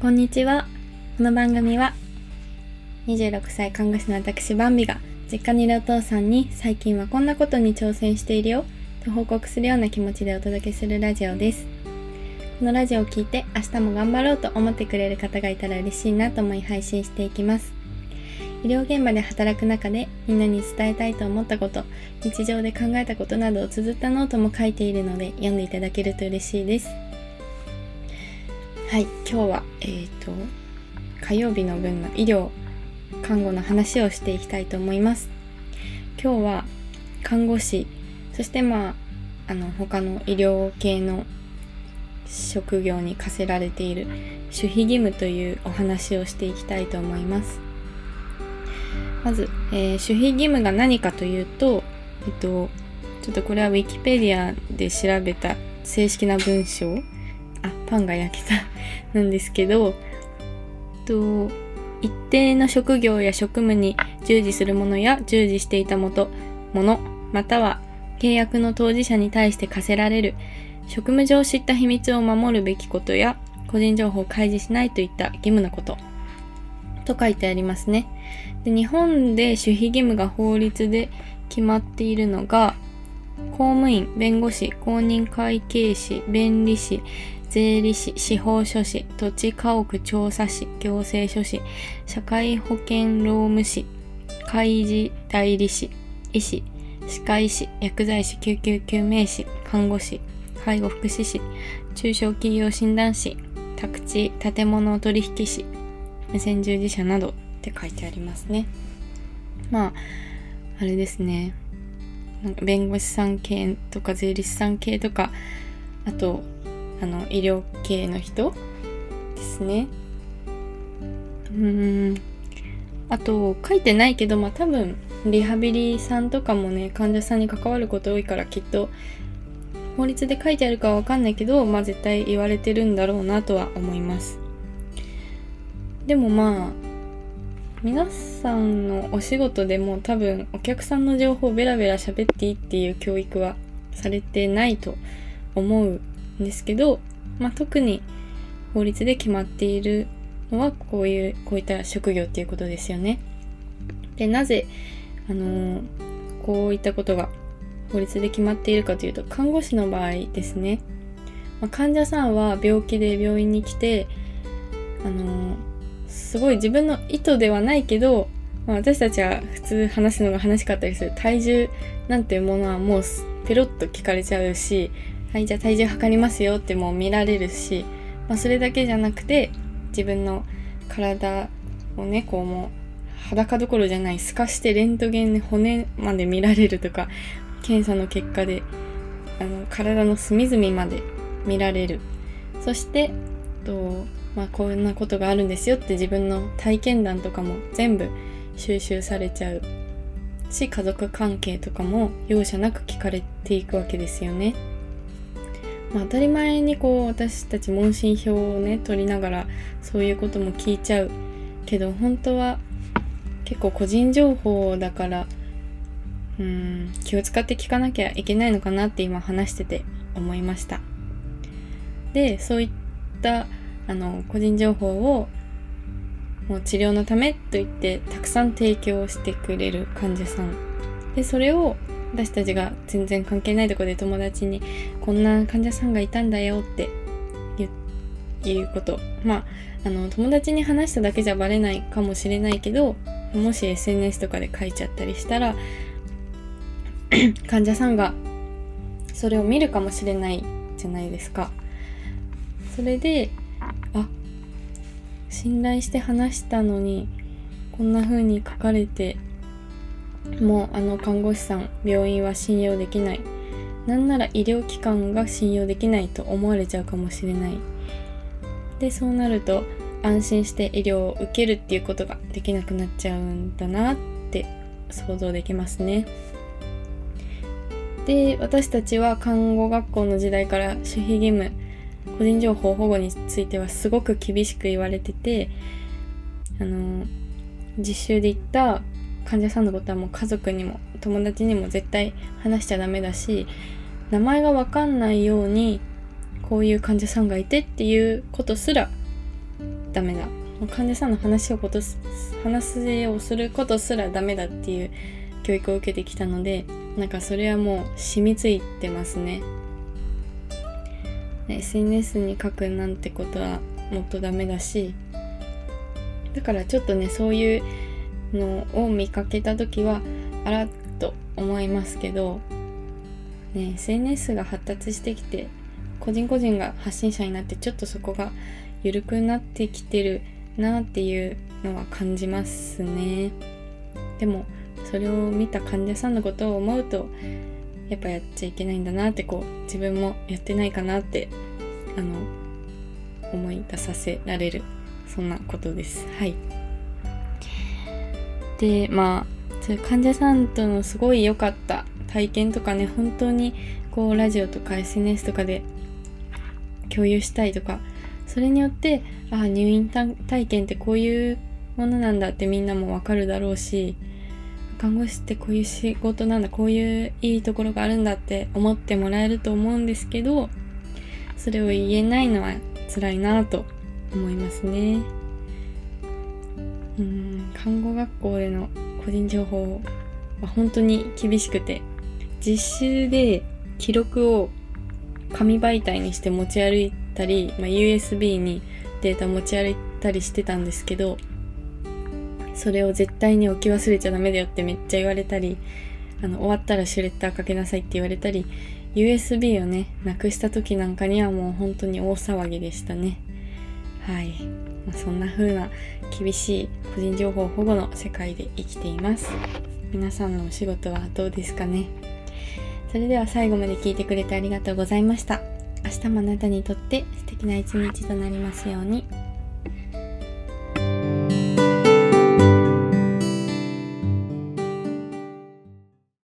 こんにちは。この番組は26歳看護師の私バンビが実家にいるお父さんに最近はこんなことに挑戦しているよと報告するような気持ちでお届けするラジオです。このラジオを聞いて明日も頑張ろうと思ってくれる方がいたら嬉しいなと思い配信していきます。医療現場で働く中でみんなに伝えたいと思ったこと、日常で考えたことなどを綴ったノートも書いているので読んでいただけると嬉しいです。はい、今日は、えっ、ー、と、火曜日の分の医療、看護の話をしていきたいと思います。今日は看護師、そしてまあ、あの、他の医療系の職業に課せられている守秘義務というお話をしていきたいと思います。まず、えー、守秘義務が何かというと、えっと、ちょっとこれは Wikipedia で調べた正式な文章あ、パンが焼けたなんですけど、と、一定の職業や職務に従事する者や従事していたもと、もの、または契約の当事者に対して課せられる、職務上知った秘密を守るべきことや、個人情報を開示しないといった義務のこと、と書いてありますね。で日本で守秘義務が法律で決まっているのが、公務員、弁護士、公認会計士、弁理士、税理士、司法書士、土地家屋調査士、行政書士、社会保険労務士、開示代理士、医師、歯科医師、薬剤師、救急救命士、看護師、介護福祉士、中小企業診断士、宅地建物取引士、無線従事者などって書いてありますね。まあ、あれですね。なんか弁護士さん系とか税理士さん系とか、あと、あの、医療系の人ですね。うん。あと、書いてないけど、まあ多分、リハビリさんとかもね、患者さんに関わること多いから、きっと、法律で書いてあるかはわかんないけど、まあ絶対言われてるんだろうなとは思います。でもまあ、皆さんのお仕事でも多分お客さんの情報をベラベラ喋っていいっていう教育はされてないと思うんですけど、まあ、特に法律で決まっているのはこういう、こういった職業っていうことですよね。で、なぜ、あの、こういったことが法律で決まっているかというと、看護師の場合ですね。まあ、患者さんは病気で病院に来て、あのすごい自分の意図ではないけど、まあ、私たちは普通話すのが話しかったりする体重なんていうものはもうペロッと聞かれちゃうし、はい、じゃあ体重測りますよってもう見られるし、まあ、それだけじゃなくて自分の体をね、こうもう裸どころじゃない透かしてレントゲンで骨まで見られるとか、検査の結果であの体の隅々まで見られる。そして、とまあ、こんなことがあるんですよって自分の体験談とかも全部収集されちゃうし家族関係とかも容赦なく聞かれていくわけですよね。まあ、当たり前にこう私たち問診票をね取りながらそういうことも聞いちゃうけど本当は結構個人情報だからうん気を使って聞かなきゃいけないのかなって今話してて思いました。でそういったあの個人情報をもう治療のためと言ってたくさん提供してくれる患者さんでそれを私たちが全然関係ないとこで友達にこんな患者さんがいたんだよっていうこと。まああの友達に話しただけじゃバレないかもしれないけどもし SNS とかで書いちゃったりしたら患者さんがそれを見るかもしれないじゃないですか。それであ信頼して話したのにこんな風に書かれてもうあの看護師さん病院は信用できない。なんなら医療機関が信用できないと思われちゃうかもしれない。でそうなると安心して医療を受けるっていうことができなくなっちゃうんだなって想像できますね。で私たちは看護学校の時代から守秘義務個人情報保護についてはすごく厳しく言われててあの実習で行った患者さんのことはもう家族にも友達にも絶対話しちゃダメだし名前がわかんないようにこういう患者さんがいてっていうことすらダメだ。患者さんの話をこと話をすることすらダメだっていう教育を受けてきたのでなんかそれはもう染みついてますね。SNS に書くなんてことはもっとダメだしだからちょっとねそういうのを見かけた時はあらっと思いますけど、ね、SNS が発達してきて個人個人が発信者になってちょっとそこが緩くなってきてるなっていうのは感じますね。でもそれを見た患者さんのことを思うとやっぱやっちゃいけないんだなってこう自分もやってないかなってあの思い出させられるそんなことです。はい。でまあそういう患者さんとのすごい良かった体験とかね本当にこうラジオとか SNS とかで共有したいとかそれによってああ入院体験ってこういうものなんだってみんなもわかるだろうし看護師ってこういう仕事なんだこういういいところがあるんだって思ってもらえると思うんですけどそれを言えないのは辛いなと思いますね。うん。看護学校での個人情報は本当に厳しくて実習で記録を紙媒体にして持ち歩いたり、まあ、USB にデータ持ち歩いたりしてたんですけどそれを絶対に置き忘れちゃダメだよってめっちゃ言われたりあの終わったらシュレッダーかけなさいって言われたり USB をねなくした時なんかにはもう本当に大騒ぎでしたね。はい、まあ、そんな風な厳しい個人情報保護の世界で生きています。皆さんのお仕事はどうですかね？それでは最後まで聞いてくれてありがとうございました。明日もあなたにとって素敵な一日となりますように。